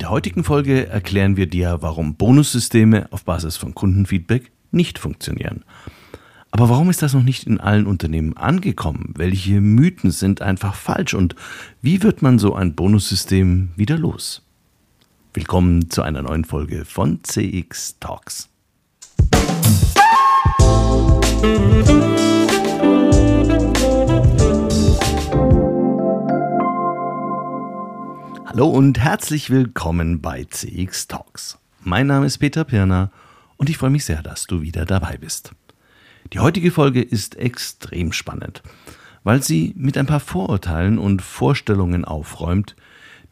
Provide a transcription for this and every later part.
In der heutigen Folge erklären wir dir, warum Bonussysteme auf Basis von Kundenfeedback nicht funktionieren. Aber warum ist das noch nicht in allen Unternehmen angekommen? Welche Mythen sind einfach falsch und wie wird man so ein Bonussystem wieder los? Willkommen zu einer neuen Folge von CX Talks. Hallo und herzlich willkommen bei CX Talks. Mein Name ist Peter Pirner und ich freue mich sehr, dass du wieder dabei bist. Die heutige Folge ist extrem spannend, weil sie mit ein paar Vorurteilen und Vorstellungen aufräumt,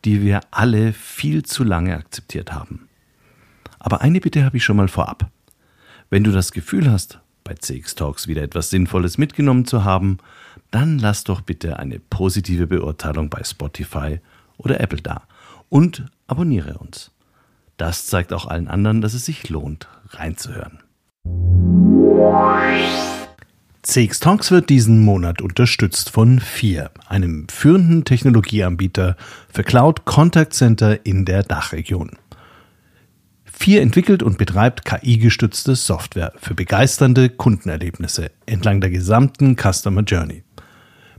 die wir alle viel zu lange akzeptiert haben. Aber eine Bitte habe ich schon mal vorab. Wenn du das Gefühl hast, bei CX Talks wieder etwas Sinnvolles mitgenommen zu haben, dann lass doch bitte eine positive Beurteilung bei Spotify oder Apple da und abonniere uns. Das zeigt auch allen anderen, dass es sich lohnt, reinzuhören. CX Talks wird diesen Monat unterstützt von FIR, einem führenden Technologieanbieter für Cloud Contact Center in der Dachregion. FIR entwickelt und betreibt KI-gestützte Software für begeisternde Kundenerlebnisse entlang der gesamten Customer Journey.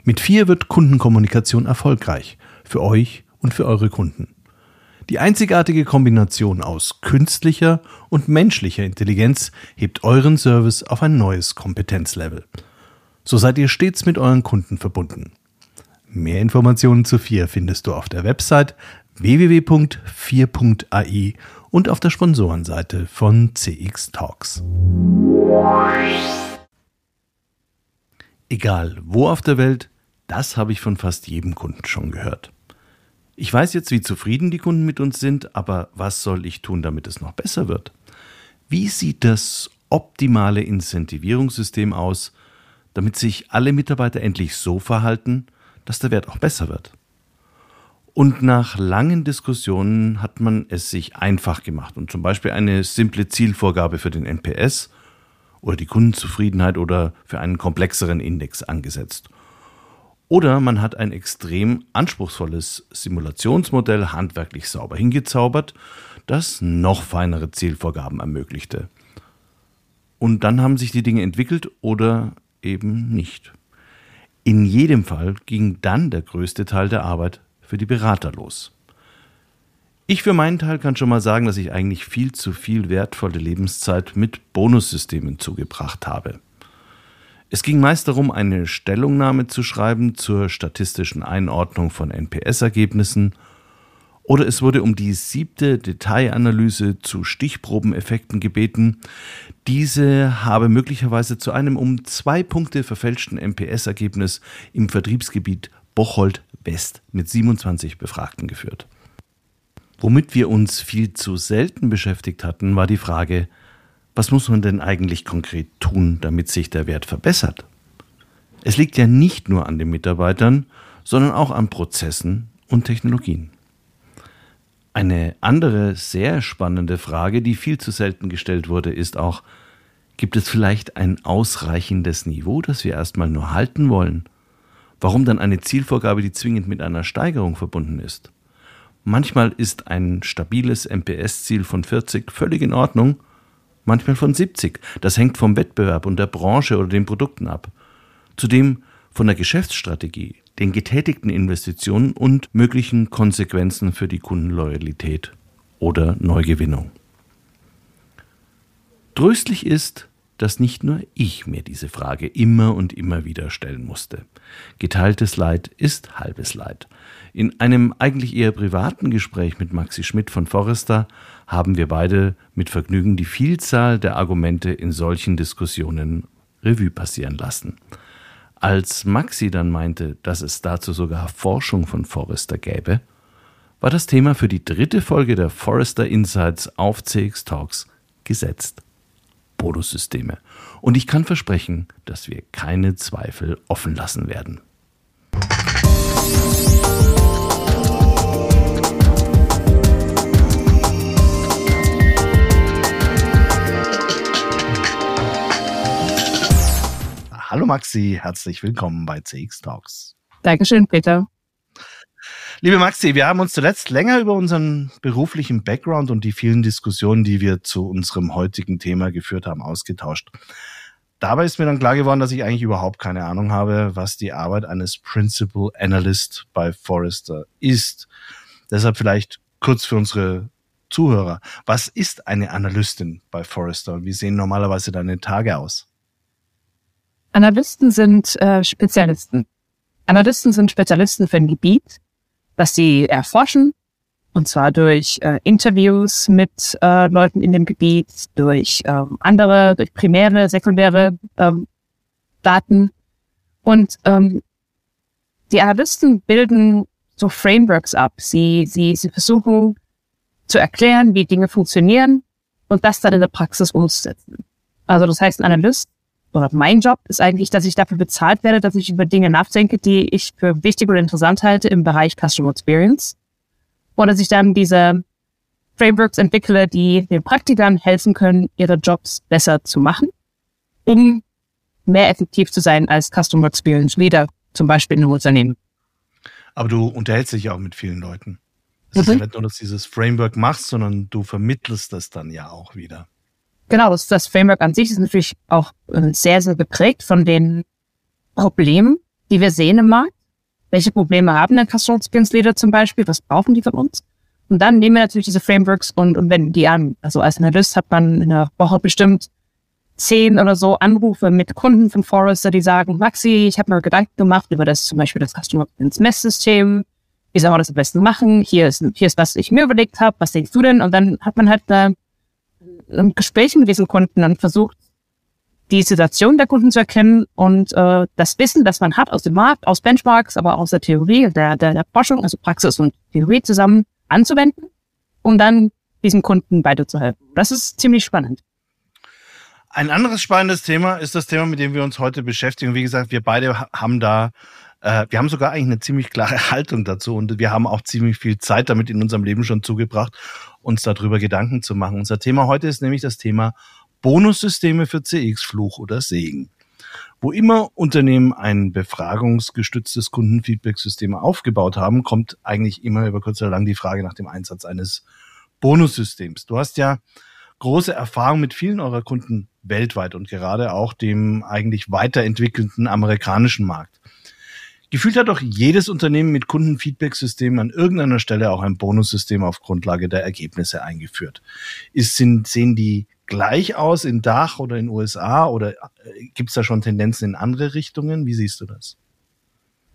Mit FIR wird Kundenkommunikation erfolgreich für euch und für eure Kunden. Die einzigartige Kombination aus künstlicher und menschlicher Intelligenz hebt euren Service auf ein neues Kompetenzlevel. So seid ihr stets mit euren Kunden verbunden. Mehr Informationen zu 4 findest du auf der Website www.4.ai und auf der Sponsorenseite von CX Talks. Egal wo auf der Welt, das habe ich von fast jedem Kunden schon gehört. Ich weiß jetzt, wie zufrieden die Kunden mit uns sind, aber was soll ich tun, damit es noch besser wird? Wie sieht das optimale Incentivierungssystem aus, damit sich alle Mitarbeiter endlich so verhalten, dass der Wert auch besser wird? Und nach langen Diskussionen hat man es sich einfach gemacht und zum Beispiel eine simple Zielvorgabe für den NPS oder die Kundenzufriedenheit oder für einen komplexeren Index angesetzt. Oder man hat ein extrem anspruchsvolles Simulationsmodell handwerklich sauber hingezaubert, das noch feinere Zielvorgaben ermöglichte. Und dann haben sich die Dinge entwickelt oder eben nicht. In jedem Fall ging dann der größte Teil der Arbeit für die Berater los. Ich für meinen Teil kann schon mal sagen, dass ich eigentlich viel zu viel wertvolle Lebenszeit mit Bonussystemen zugebracht habe. Es ging meist darum, eine Stellungnahme zu schreiben zur statistischen Einordnung von NPS-Ergebnissen oder es wurde um die siebte Detailanalyse zu Stichprobeneffekten gebeten. Diese habe möglicherweise zu einem um zwei Punkte verfälschten NPS-Ergebnis im Vertriebsgebiet Bocholt West mit 27 Befragten geführt. Womit wir uns viel zu selten beschäftigt hatten, war die Frage, was muss man denn eigentlich konkret tun, damit sich der Wert verbessert? Es liegt ja nicht nur an den Mitarbeitern, sondern auch an Prozessen und Technologien. Eine andere sehr spannende Frage, die viel zu selten gestellt wurde, ist auch, gibt es vielleicht ein ausreichendes Niveau, das wir erstmal nur halten wollen? Warum dann eine Zielvorgabe, die zwingend mit einer Steigerung verbunden ist? Manchmal ist ein stabiles MPS-Ziel von 40 völlig in Ordnung manchmal von 70. Das hängt vom Wettbewerb und der Branche oder den Produkten ab. Zudem von der Geschäftsstrategie, den getätigten Investitionen und möglichen Konsequenzen für die Kundenloyalität oder Neugewinnung. Tröstlich ist, dass nicht nur ich mir diese Frage immer und immer wieder stellen musste. Geteiltes Leid ist halbes Leid. In einem eigentlich eher privaten Gespräch mit Maxi Schmidt von Forrester haben wir beide mit Vergnügen die Vielzahl der Argumente in solchen Diskussionen Revue passieren lassen. Als Maxi dann meinte, dass es dazu sogar Forschung von Forrester gäbe, war das Thema für die dritte Folge der Forrester Insights auf CX Talks gesetzt. Bonussysteme. Und ich kann versprechen, dass wir keine Zweifel offen lassen werden. Hallo Maxi, herzlich willkommen bei CX Talks. Dankeschön, Peter. Liebe Maxi, wir haben uns zuletzt länger über unseren beruflichen Background und die vielen Diskussionen, die wir zu unserem heutigen Thema geführt haben, ausgetauscht. Dabei ist mir dann klar geworden, dass ich eigentlich überhaupt keine Ahnung habe, was die Arbeit eines Principal Analyst bei Forrester ist. Deshalb vielleicht kurz für unsere Zuhörer. Was ist eine Analystin bei Forrester und wie sehen normalerweise deine Tage aus? Analysten sind äh, Spezialisten. Analysten sind Spezialisten für ein Gebiet, das sie erforschen, und zwar durch äh, Interviews mit äh, Leuten in dem Gebiet, durch ähm, andere, durch primäre, sekundäre ähm, Daten. Und ähm, die Analysten bilden so Frameworks ab. Sie, sie, sie versuchen zu erklären, wie Dinge funktionieren und das dann in der Praxis umzusetzen. Also das heißt, ein Analyst oder mein Job ist eigentlich, dass ich dafür bezahlt werde, dass ich über Dinge nachdenke, die ich für wichtig und interessant halte im Bereich Customer Experience. Oder dass ich dann diese Frameworks entwickle, die den Praktikern helfen können, ihre Jobs besser zu machen, um mehr effektiv zu sein als Customer Experience Leader, zum Beispiel in einem Unternehmen. Aber du unterhältst dich ja auch mit vielen Leuten. Es mhm. ist ja nicht nur, dass du dieses Framework machst, sondern du vermittelst das dann ja auch wieder. Genau, das, das Framework an sich ist natürlich auch äh, sehr, sehr geprägt von den Problemen, die wir sehen im Markt. Welche Probleme haben denn Customer Experience Leader zum Beispiel? Was brauchen die von uns? Und dann nehmen wir natürlich diese Frameworks und, und wenden die an. Also als Analyst hat man in der Woche bestimmt zehn oder so Anrufe mit Kunden von Forrester, die sagen, Maxi, ich habe mir Gedanken gemacht über das zum Beispiel das Customer Experience Messsystem. Wie soll man das am besten machen? Hier ist, hier ist was ich mir überlegt habe. Was denkst du denn? Und dann hat man halt eine Gesprächen mit diesen Kunden und versucht, die Situation der Kunden zu erkennen und äh, das Wissen, das man hat aus dem Markt, aus Benchmarks, aber aus der Theorie, der, der, der Forschung, also Praxis und Theorie zusammen anzuwenden, um dann diesen Kunden weiterzuhelfen. Das ist ziemlich spannend. Ein anderes spannendes Thema ist das Thema, mit dem wir uns heute beschäftigen. Wie gesagt, wir beide haben da, äh, wir haben sogar eigentlich eine ziemlich klare Haltung dazu und wir haben auch ziemlich viel Zeit damit in unserem Leben schon zugebracht uns darüber Gedanken zu machen. Unser Thema heute ist nämlich das Thema Bonussysteme für CX, Fluch oder Segen. Wo immer Unternehmen ein befragungsgestütztes Kundenfeedback-System aufgebaut haben, kommt eigentlich immer über kurz oder lang die Frage nach dem Einsatz eines Bonussystems. Du hast ja große Erfahrung mit vielen eurer Kunden weltweit und gerade auch dem eigentlich weiterentwickelten amerikanischen Markt. Gefühlt hat doch jedes Unternehmen mit Kundenfeedback-System an irgendeiner Stelle auch ein Bonussystem auf Grundlage der Ergebnisse eingeführt. Ist, sind, sehen die gleich aus in Dach oder in USA oder äh, gibt es da schon Tendenzen in andere Richtungen? Wie siehst du das?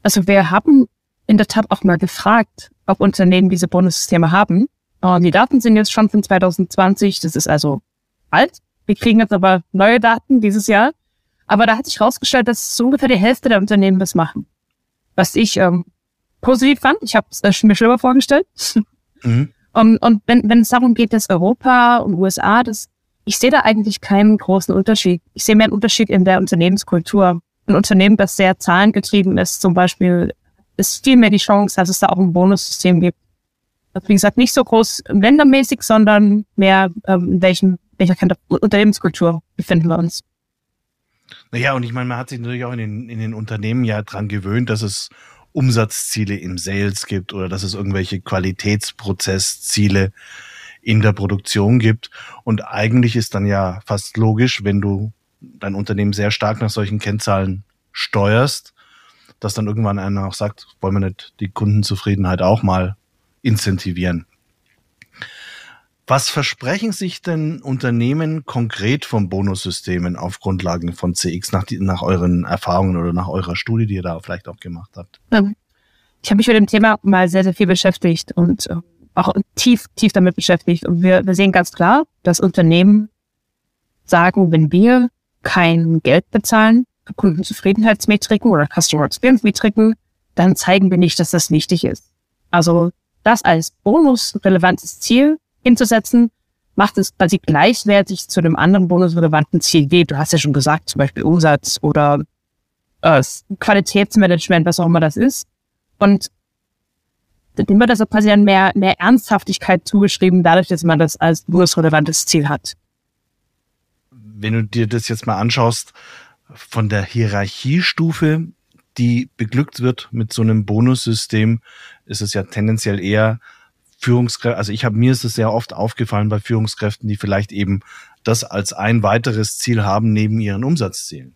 Also wir haben in der Tat auch mal gefragt, ob Unternehmen diese Bonussysteme haben. Die Daten sind jetzt schon von 2020, das ist also alt. Wir kriegen jetzt aber neue Daten dieses Jahr. Aber da hat sich herausgestellt, dass so ungefähr die Hälfte der Unternehmen das machen was ich ähm, positiv fand. Ich habe es äh, mir schlimmer vorgestellt. Mhm. um, und wenn, wenn es darum geht, dass Europa und USA, das, ich sehe da eigentlich keinen großen Unterschied. Ich sehe mehr einen Unterschied in der Unternehmenskultur. Ein Unternehmen, das sehr zahlengetrieben ist, zum Beispiel, ist viel mehr die Chance, dass es da auch ein Bonussystem gibt. Also wie gesagt, nicht so groß ländermäßig, sondern mehr ähm, in welchem, welcher Unternehmenskultur befinden wir uns. Naja, und ich meine, man hat sich natürlich auch in den, in den Unternehmen ja dran gewöhnt, dass es Umsatzziele im Sales gibt oder dass es irgendwelche Qualitätsprozessziele in der Produktion gibt. Und eigentlich ist dann ja fast logisch, wenn du dein Unternehmen sehr stark nach solchen Kennzahlen steuerst, dass dann irgendwann einer auch sagt, wollen wir nicht die Kundenzufriedenheit auch mal incentivieren. Was versprechen sich denn Unternehmen konkret von Bonussystemen auf Grundlagen von CX nach, die, nach euren Erfahrungen oder nach eurer Studie, die ihr da vielleicht auch gemacht habt? Ähm, ich habe mich mit dem Thema mal sehr, sehr viel beschäftigt und äh, auch tief, tief damit beschäftigt. Und wir, wir sehen ganz klar, dass Unternehmen sagen, wenn wir kein Geld bezahlen für Kundenzufriedenheitsmetriken oder Customer Experience Metriken, dann zeigen wir nicht, dass das wichtig ist. Also das als bonusrelevantes Ziel hinzusetzen, macht es quasi gleichwertig zu einem anderen bonusrelevanten Ziel wie, du hast ja schon gesagt, zum Beispiel Umsatz oder äh, Qualitätsmanagement, was auch immer das ist. Und dem wird also quasi dann mehr, mehr Ernsthaftigkeit zugeschrieben, dadurch, dass man das als bonusrelevantes Ziel hat. Wenn du dir das jetzt mal anschaust, von der Hierarchiestufe die beglückt wird mit so einem Bonussystem, ist es ja tendenziell eher Führungskräfte, also ich habe mir ist es sehr oft aufgefallen bei Führungskräften, die vielleicht eben das als ein weiteres Ziel haben neben ihren Umsatzzielen.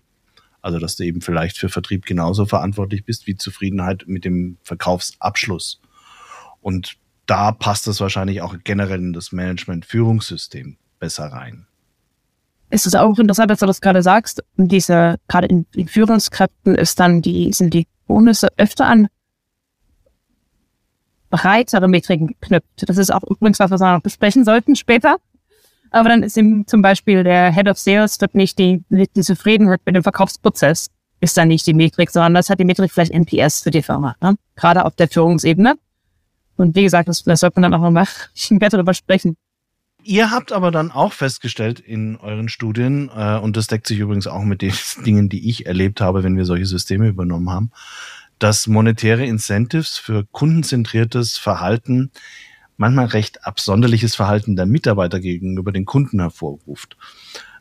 Also dass du eben vielleicht für Vertrieb genauso verantwortlich bist wie Zufriedenheit mit dem Verkaufsabschluss. Und da passt es wahrscheinlich auch generell in das Management-Führungssystem besser rein. Es ist auch interessant, dass du das gerade sagst. Diese, gerade in, in Führungskräften ist dann die, sind die Bonusse öfter an breitere Metriken geknüpft. Das ist auch übrigens was, was wir noch besprechen sollten später. Aber dann ist eben zum Beispiel der Head of Sales wird nicht die, die Zufriedenheit mit dem Verkaufsprozess ist dann nicht die Metrik, sondern das hat die Metrik vielleicht NPS für die Firma, ne? gerade auf der Führungsebene. Und wie gesagt, das, das sollte man dann auch noch besser darüber sprechen. Ihr habt aber dann auch festgestellt in euren Studien, äh, und das deckt sich übrigens auch mit den Dingen, die ich erlebt habe, wenn wir solche Systeme übernommen haben, dass monetäre Incentives für kundenzentriertes Verhalten manchmal recht absonderliches Verhalten der Mitarbeiter gegenüber den Kunden hervorruft.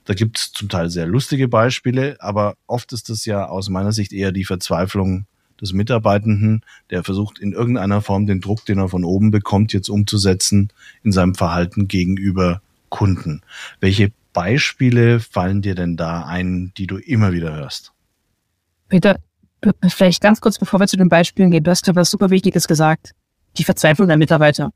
Da gibt es zum Teil sehr lustige Beispiele, aber oft ist es ja aus meiner Sicht eher die Verzweiflung des Mitarbeitenden, der versucht in irgendeiner Form den Druck, den er von oben bekommt, jetzt umzusetzen in seinem Verhalten gegenüber Kunden. Welche Beispiele fallen dir denn da ein, die du immer wieder hörst? Peter, vielleicht ganz kurz, bevor wir zu den Beispielen gehen, du hast was super Wichtiges gesagt. Die Verzweiflung der Mitarbeiter.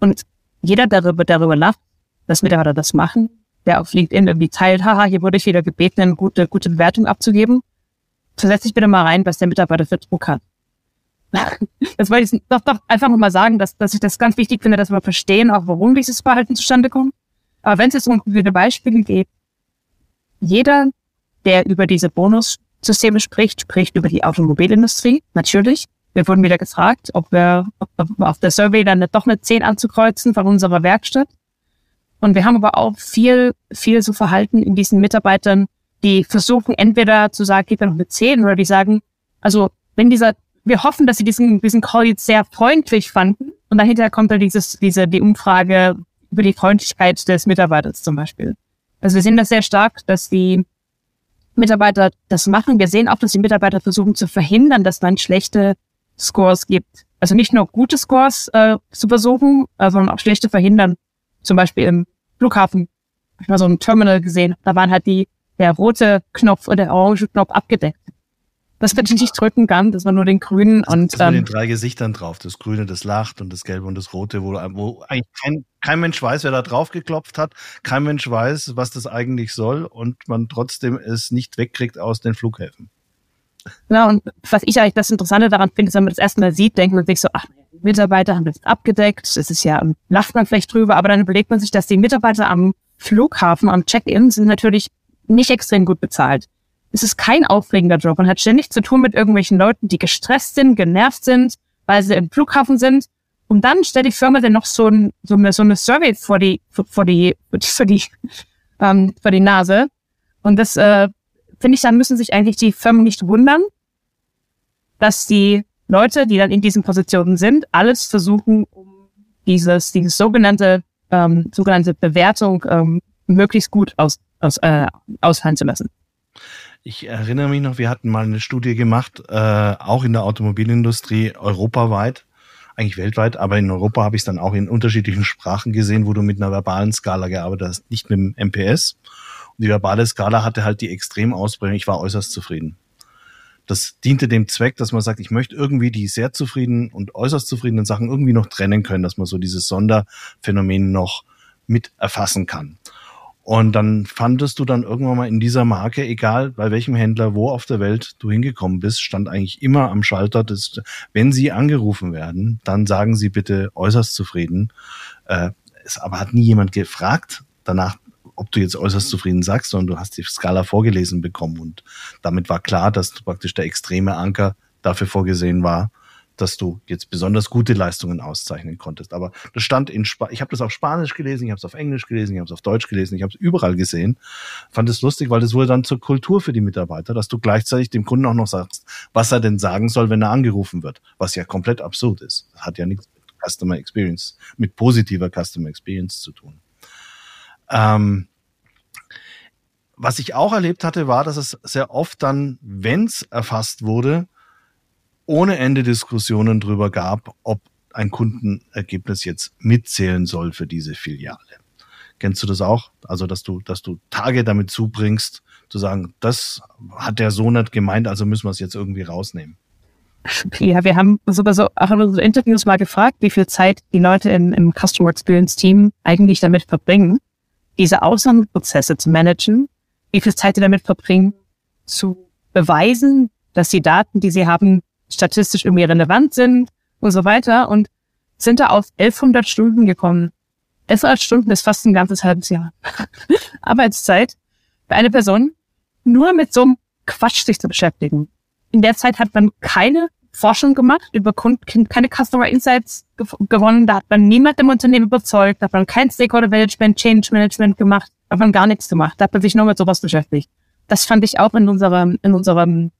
Und jeder, der darüber, darüber lacht, dass Mitarbeiter das machen, der auf LinkedIn irgendwie teilt, haha, hier wurde ich wieder gebeten, eine gute, gute Bewertung abzugeben. Versetz dich bitte mal rein, was der Mitarbeiter für Druck hat. Das wollte ich doch, doch einfach nochmal sagen, dass, dass ich das ganz wichtig finde, dass wir verstehen, auch warum dieses Verhalten zustande kommt. Aber wenn es jetzt um konkrete Beispiele geht, jeder, der über diese Bonus Systeme spricht, spricht über die Automobilindustrie, natürlich. Wir wurden wieder gefragt, ob wir ob, auf der Survey dann doch eine 10 anzukreuzen von unserer Werkstatt. Und wir haben aber auch viel, viel so Verhalten in diesen Mitarbeitern, die versuchen entweder zu sagen, gib mir noch eine 10 oder die sagen, also wenn dieser, wir hoffen, dass sie diesen, diesen Call jetzt sehr freundlich fanden und dahinter kommt dann dieses, diese, die Umfrage über die Freundlichkeit des Mitarbeiters zum Beispiel. Also wir sehen das sehr stark, dass die Mitarbeiter das machen. Wir sehen auch, dass die Mitarbeiter versuchen zu verhindern, dass man schlechte Scores gibt. Also nicht nur gute Scores äh, zu versuchen, äh, sondern auch schlechte verhindern. Zum Beispiel im Flughafen. Ich habe mal so ein Terminal gesehen. Da waren halt die, der rote Knopf und der orange Knopf abgedeckt das ich nicht drücken kann, das war nur den grünen und das ähm, den drei Gesichtern drauf, das grüne, das lacht und das gelbe und das rote, wo, wo eigentlich kein, kein Mensch weiß, wer da drauf geklopft hat, kein Mensch weiß, was das eigentlich soll und man trotzdem es nicht wegkriegt aus den Flughäfen. Genau, und was ich eigentlich das Interessante daran finde, ist, wenn man das erstmal sieht, denkt man sich so, ach, Mitarbeiter haben das abgedeckt, es ist ja, lacht man vielleicht drüber, aber dann überlegt man sich, dass die Mitarbeiter am Flughafen, am Check-in sind natürlich nicht extrem gut bezahlt es ist kein aufregender Job. Man hat ständig zu tun mit irgendwelchen Leuten, die gestresst sind, genervt sind, weil sie im Flughafen sind. Und dann stellt die Firma dann noch so, ein, so, eine, so eine Survey vor die, vor die, vor die, ähm, vor die Nase. Und das äh, finde ich, dann müssen sich eigentlich die Firmen nicht wundern, dass die Leute, die dann in diesen Positionen sind, alles versuchen, um dieses, dieses sogenannte, ähm, sogenannte Bewertung ähm, möglichst gut aus, aus, äh, ausfallen zu lassen. Ich erinnere mich noch, wir hatten mal eine Studie gemacht, äh, auch in der Automobilindustrie europaweit, eigentlich weltweit, aber in Europa habe ich es dann auch in unterschiedlichen Sprachen gesehen, wo du mit einer verbalen Skala gearbeitet hast, nicht mit dem MPS. Und die verbale Skala hatte halt die Extremausprägung. Ich war äußerst zufrieden. Das diente dem Zweck, dass man sagt, ich möchte irgendwie die sehr zufriedenen und äußerst zufriedenen Sachen irgendwie noch trennen können, dass man so dieses Sonderphänomen noch mit erfassen kann. Und dann fandest du dann irgendwann mal in dieser Marke, egal bei welchem Händler, wo auf der Welt du hingekommen bist, stand eigentlich immer am Schalter, dass, wenn sie angerufen werden, dann sagen sie bitte äußerst zufrieden. Äh, es aber hat nie jemand gefragt danach, ob du jetzt äußerst zufrieden sagst, sondern du hast die Skala vorgelesen bekommen und damit war klar, dass praktisch der extreme Anker dafür vorgesehen war, dass du jetzt besonders gute Leistungen auszeichnen konntest. Aber das stand in Sp ich habe das auf Spanisch gelesen, ich habe es auf Englisch gelesen, ich habe es auf Deutsch gelesen, ich habe es überall gesehen. Fand es lustig, weil das wurde dann zur Kultur für die Mitarbeiter, dass du gleichzeitig dem Kunden auch noch sagst, was er denn sagen soll, wenn er angerufen wird, was ja komplett absurd ist. Das hat ja nichts mit Customer Experience, mit positiver Customer Experience zu tun. Ähm, was ich auch erlebt hatte, war, dass es sehr oft dann, wenn es erfasst wurde, ohne Ende Diskussionen darüber gab, ob ein Kundenergebnis jetzt mitzählen soll für diese Filiale. Kennst du das auch? Also, dass du, dass du Tage damit zubringst, zu sagen, das hat der so nicht gemeint, also müssen wir es jetzt irgendwie rausnehmen. Ja, wir haben sogar so auch in unseren Interviews mal gefragt, wie viel Zeit die Leute im, im Customer Experience Team eigentlich damit verbringen, diese Ausnahmeprozesse zu managen, wie viel Zeit die damit verbringen, zu beweisen, dass die Daten, die sie haben, statistisch irgendwie relevant sind und so weiter und sind da auf 1100 Stunden gekommen. 1100 Stunden ist fast ein ganzes halbes Jahr Arbeitszeit für eine Person, nur mit so einem Quatsch sich zu beschäftigen. In der Zeit hat man keine Forschung gemacht über Kunden, keine Customer Insights gewonnen, da hat man niemand im Unternehmen überzeugt, da hat man kein Stakeholder Management, Change Management gemacht, da hat man gar nichts gemacht, da hat man sich nur mit sowas beschäftigt. Das fand ich auch in unserem, in unserem,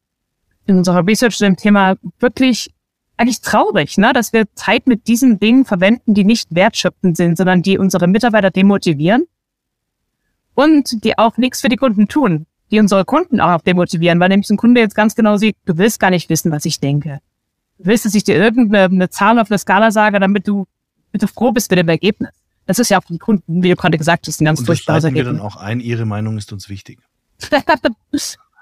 in unserer Research zu dem Thema wirklich eigentlich traurig, ne? dass wir Zeit mit diesen Dingen verwenden, die nicht wertschöpfend sind, sondern die unsere Mitarbeiter demotivieren und die auch nichts für die Kunden tun die unsere Kunden auch demotivieren, weil nämlich ein Kunde jetzt ganz genau sieht, du willst gar nicht wissen, was ich denke. Du willst, dass ich dir irgendeine Zahl auf der Skala sage, damit du, bitte froh bist mit dem Ergebnis. Das ist ja auch für die Kunden, wie du gerade gesagt hast, ein ganz durchschaubares Ergebnis. wir dann auch ein, Ihre Meinung ist uns wichtig.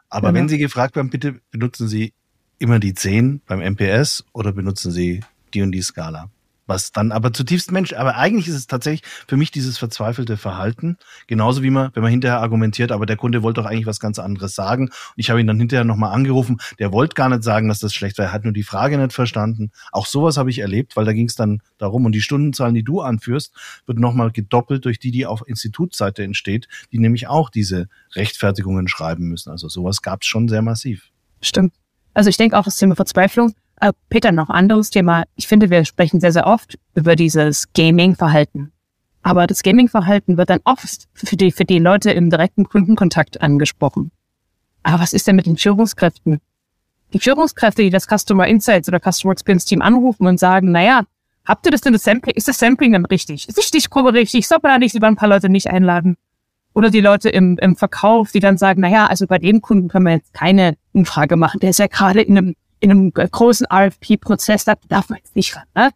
Aber genau. wenn Sie gefragt werden, bitte benutzen Sie immer die 10 beim MPS oder benutzen Sie die und die Skala was dann aber zutiefst Mensch, aber eigentlich ist es tatsächlich für mich dieses verzweifelte Verhalten, genauso wie man, wenn man hinterher argumentiert, aber der Kunde wollte doch eigentlich was ganz anderes sagen und ich habe ihn dann hinterher nochmal angerufen, der wollte gar nicht sagen, dass das schlecht war, er hat nur die Frage nicht verstanden. Auch sowas habe ich erlebt, weil da ging es dann darum und die Stundenzahlen, die du anführst, wird nochmal gedoppelt durch die, die auf Institutsseite entsteht, die nämlich auch diese Rechtfertigungen schreiben müssen. Also sowas gab es schon sehr massiv. Stimmt. Also ich denke auch das Thema Verzweiflung Peter, noch anderes Thema. Ich finde, wir sprechen sehr, sehr oft über dieses Gaming-Verhalten. Aber das Gaming-Verhalten wird dann oft für die, für die Leute im direkten Kundenkontakt angesprochen. Aber was ist denn mit den Führungskräften? Die Führungskräfte, die das Customer Insights oder Customer Experience Team anrufen und sagen, naja, habt ihr das denn das Sampling? Ist das Sampling dann richtig? Ist die Stichprobe richtig? Soll man da nicht über ein paar Leute nicht einladen? Oder die Leute im, im Verkauf, die dann sagen, naja, also bei dem Kunden können wir jetzt keine Umfrage machen. Der ist ja gerade in einem in einem großen RFP-Prozess, da darf man jetzt nicht ran. Ne?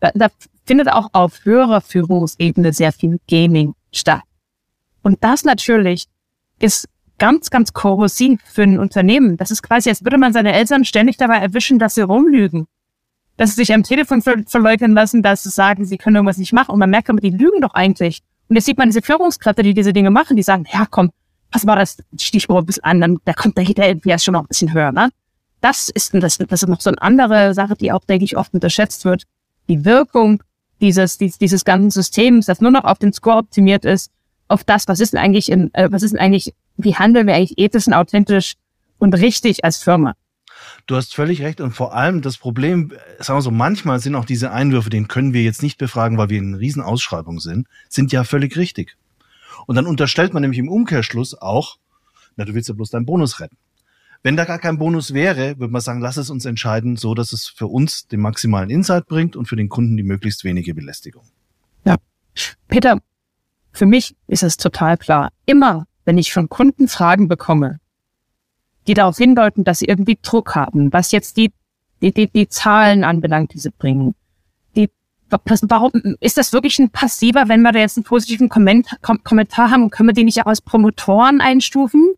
Da, da findet auch auf höherer Führungsebene sehr viel Gaming statt. Und das natürlich ist ganz, ganz korrosiv für ein Unternehmen. Das ist quasi, als würde man seine Eltern ständig dabei erwischen, dass sie rumlügen. Dass sie sich am Telefon ver verleugnen lassen, dass sie sagen, sie können irgendwas nicht machen. Und man merkt aber, die lügen doch eigentlich. Und jetzt sieht man diese Führungskräfte, die diese Dinge machen, die sagen, ja komm, was war das Stichwort ein bisschen an, dann da kommt der Hinterher schon noch ein bisschen höher, ne? Das ist, das, das ist noch so eine andere Sache, die auch, denke ich, oft unterschätzt wird. Die Wirkung dieses, dieses, dieses ganzen Systems, das nur noch auf den Score optimiert ist, auf das, was ist denn eigentlich in, äh, was ist denn eigentlich, wie handeln wir eigentlich ethisch und authentisch und richtig als Firma? Du hast völlig recht und vor allem das Problem, sagen wir so, manchmal sind auch diese Einwürfe, den können wir jetzt nicht befragen, weil wir in Riesenausschreibung sind, sind ja völlig richtig. Und dann unterstellt man nämlich im Umkehrschluss auch, na, du willst ja bloß deinen Bonus retten. Wenn da gar kein Bonus wäre, würde man sagen, lass es uns entscheiden, so dass es für uns den maximalen Insight bringt und für den Kunden die möglichst wenige Belästigung. Ja. Peter, für mich ist es total klar. Immer, wenn ich von Kunden Fragen bekomme, die darauf hindeuten, dass sie irgendwie Druck haben, was jetzt die, die, die, die Zahlen anbelangt, die sie bringen. Die, warum ist das wirklich ein passiver, wenn wir da jetzt einen positiven Kommentar haben, können wir die nicht auch als Promotoren einstufen?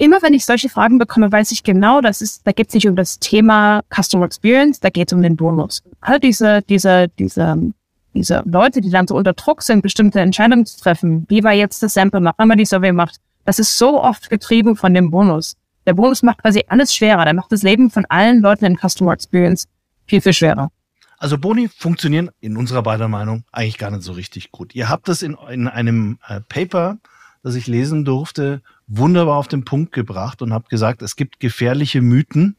Immer wenn ich solche Fragen bekomme, weiß ich genau, das ist, da geht es nicht um das Thema Customer Experience, da geht es um den Bonus. All diese, diese, diese, diese Leute, die dann so unter Druck sind, bestimmte Entscheidungen zu treffen, wie war jetzt das Sample macht, wenn man die Survey macht, das ist so oft getrieben von dem Bonus. Der Bonus macht quasi alles schwerer. Der macht das Leben von allen Leuten in Customer Experience viel, viel schwerer. Also Boni funktionieren in unserer beider Meinung eigentlich gar nicht so richtig gut. Ihr habt das in, in einem äh, Paper, das ich lesen durfte, wunderbar auf den Punkt gebracht und habe gesagt, es gibt gefährliche Mythen,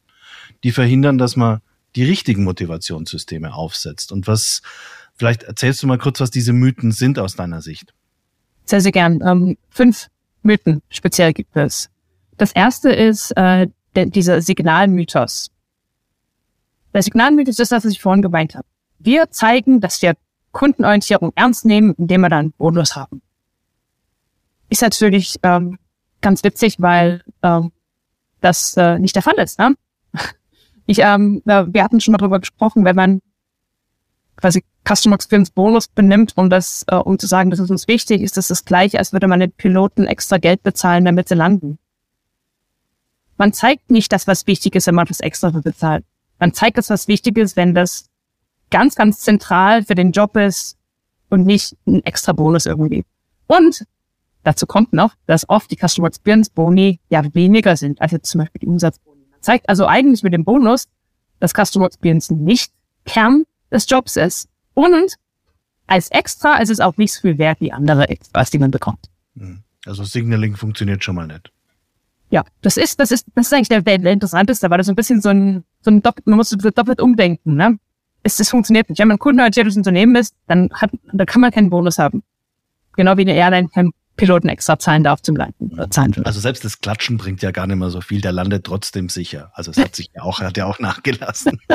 die verhindern, dass man die richtigen Motivationssysteme aufsetzt. Und was, vielleicht erzählst du mal kurz, was diese Mythen sind aus deiner Sicht. Sehr, sehr gern. Ähm, fünf Mythen speziell gibt es. Das erste ist äh, der, dieser Signalmythos. Der Signalmythos ist das, was ich vorhin gemeint habe. Wir zeigen, dass wir Kundenorientierung ernst nehmen, indem wir dann Bonus haben. ist natürlich ähm, ganz witzig, weil ähm, das äh, nicht der Fall ist. Ne? Ich, ähm, wir hatten schon mal darüber gesprochen, wenn man quasi Customer Experience Bonus benimmt, um das, äh, um zu sagen, das ist uns wichtig, ist das das gleiche, als würde man den Piloten extra Geld bezahlen, damit sie landen. Man zeigt nicht das, was wichtig ist, wenn man das extra bezahlt. Man zeigt das, was wichtig ist, wenn das ganz, ganz zentral für den Job ist und nicht ein extra Bonus irgendwie. Und dazu kommt noch, dass oft die Customer Experience Boni ja weniger sind als jetzt zum Beispiel die Umsatzboni. Man zeigt also eigentlich mit dem Bonus, dass Customer Experience nicht Kern des Jobs ist. Und als extra ist es auch nicht so viel wert wie andere Extras, die man bekommt. Hm. Also Signaling funktioniert schon mal nicht. Ja, das ist, das ist, das ist eigentlich der, der interessanteste, weil das so ein bisschen so ein, so ein doppelt, man muss doppelt umdenken, ne? Es, es funktioniert nicht. Wenn man ein kundenorientiertes Unternehmen ist, dann hat, dann kann man keinen Bonus haben. Genau wie eine Airline keinen Piloten extra zahlen darf zum. Äh, zahlen also selbst das Klatschen bringt ja gar nicht mehr so viel. Der landet trotzdem sicher. Also es hat sich ja auch, hat ja auch nachgelassen.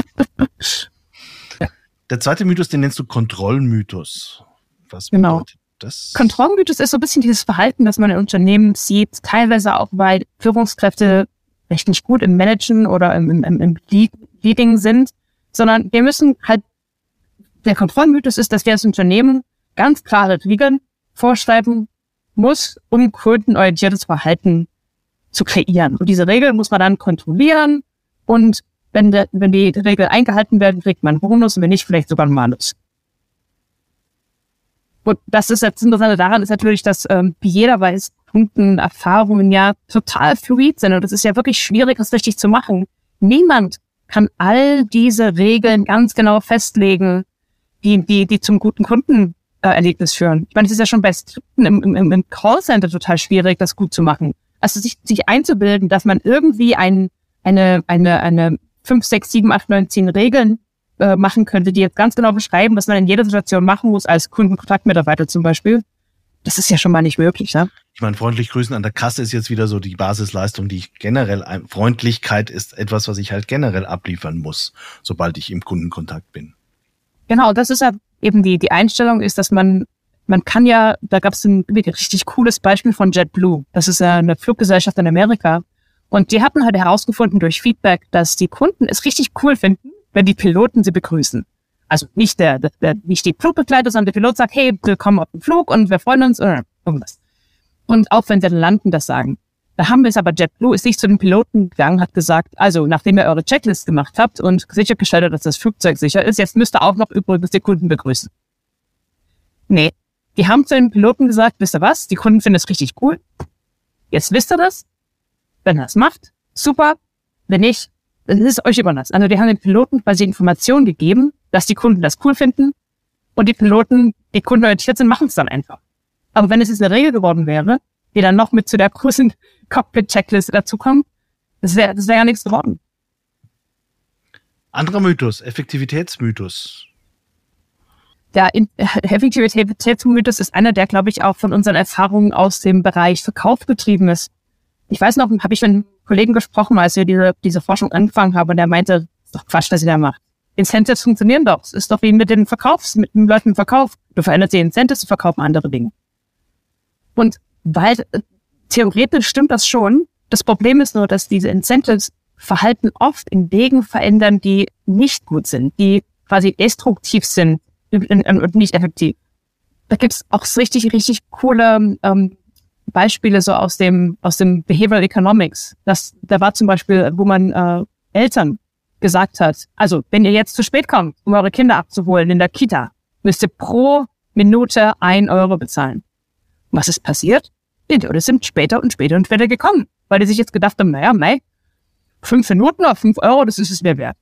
Der zweite Mythos, den nennst du Kontrollmythos. Was genau. bedeutet das? Kontrollmythos ist so ein bisschen dieses Verhalten, das man in Unternehmen sieht, teilweise auch, weil Führungskräfte recht nicht gut im Managen oder im, im, im Leading sind, sondern wir müssen halt, der Kontrollmythos ist, dass wir als Unternehmen ganz klare Regeln vorschreiben muss, um kundenorientiertes Verhalten zu kreieren. Und diese Regeln muss man dann kontrollieren und wenn, de, wenn die Regeln eingehalten werden, kriegt man Bonus und wenn nicht, vielleicht sogar einen Malus. Und das ist jetzt Interessante daran ist natürlich, dass, ähm, wie jeder weiß, Kundenerfahrungen ja total fluid sind. Und es ist ja wirklich schwierig, das richtig zu machen. Niemand kann all diese Regeln ganz genau festlegen, die, die, die zum guten Kundenerlebnis führen. Ich meine, es ist ja schon bei Skripten im, im, im Callcenter total schwierig, das gut zu machen. Also sich, sich einzubilden, dass man irgendwie ein, eine, eine, eine fünf, sechs, sieben, acht, neun, zehn Regeln äh, machen könnte, die jetzt ganz genau beschreiben, was man in jeder Situation machen muss, als Kundenkontaktmitarbeiter zum Beispiel. Das ist ja schon mal nicht möglich, ne? Ich meine, freundlich grüßen an der Kasse ist jetzt wieder so die Basisleistung, die ich generell, Freundlichkeit ist etwas, was ich halt generell abliefern muss, sobald ich im Kundenkontakt bin. Genau, das ist ja eben die, die Einstellung ist, dass man, man kann ja, da gab es ein richtig cooles Beispiel von JetBlue. Das ist eine Fluggesellschaft in Amerika. Und die hatten halt herausgefunden durch Feedback, dass die Kunden es richtig cool finden, wenn die Piloten sie begrüßen. Also nicht der, der, der nicht die Flugbegleiter, sondern der Pilot sagt, hey, willkommen auf dem Flug und wir freuen uns oder irgendwas. Und auch wenn sie dann landen, das sagen. Da haben wir es aber JetBlue ist nicht zu den Piloten gegangen, hat gesagt, also nachdem ihr eure Checklist gemacht habt und sichergestellt habt, dass das Flugzeug sicher ist, jetzt müsst ihr auch noch übrigens die Kunden begrüßen. Nee, die haben zu den Piloten gesagt, wisst ihr was, die Kunden finden es richtig cool. Jetzt wisst ihr das, wenn er es macht, super. Wenn nicht, dann ist es euch überlassen. Also die haben den Piloten quasi Informationen gegeben, dass die Kunden das cool finden und die Piloten, die Kunden orientiert sind, machen es dann einfach. Aber wenn es jetzt eine Regel geworden wäre, die dann noch mit zu der großen Cockpit-Checkliste dazukommt, das wäre das wäre ja nichts geworden. Anderer Mythos, Effektivitätsmythos. Der Effektivitätsmythos ist einer, der, glaube ich, auch von unseren Erfahrungen aus dem Bereich Verkauf betrieben ist ich weiß noch, habe ich mit einem Kollegen gesprochen, als wir diese, diese Forschung angefangen haben, und der meinte, ist doch Quatsch, was ihr da macht. Incentives funktionieren doch. Es ist doch wie mit den Verkaufs, mit den Leuten im Verkauf. Du veränderst die Incentives, du verkaufen andere Dinge. Und weil äh, theoretisch stimmt das schon. Das Problem ist nur, dass diese Incentives Verhalten oft in Wegen verändern, die nicht gut sind, die quasi destruktiv sind und nicht effektiv. Da gibt's auch richtig, richtig coole ähm, Beispiele so aus dem, aus dem Behavioral Economics. Das, da war zum Beispiel, wo man äh, Eltern gesagt hat, also wenn ihr jetzt zu spät kommt, um eure Kinder abzuholen in der Kita, müsst ihr pro Minute ein Euro bezahlen. Was ist passiert? Die Leute sind später und später und später gekommen, weil die sich jetzt gedacht haben, naja, mei, fünf Minuten oder fünf Euro, das ist es mir wert.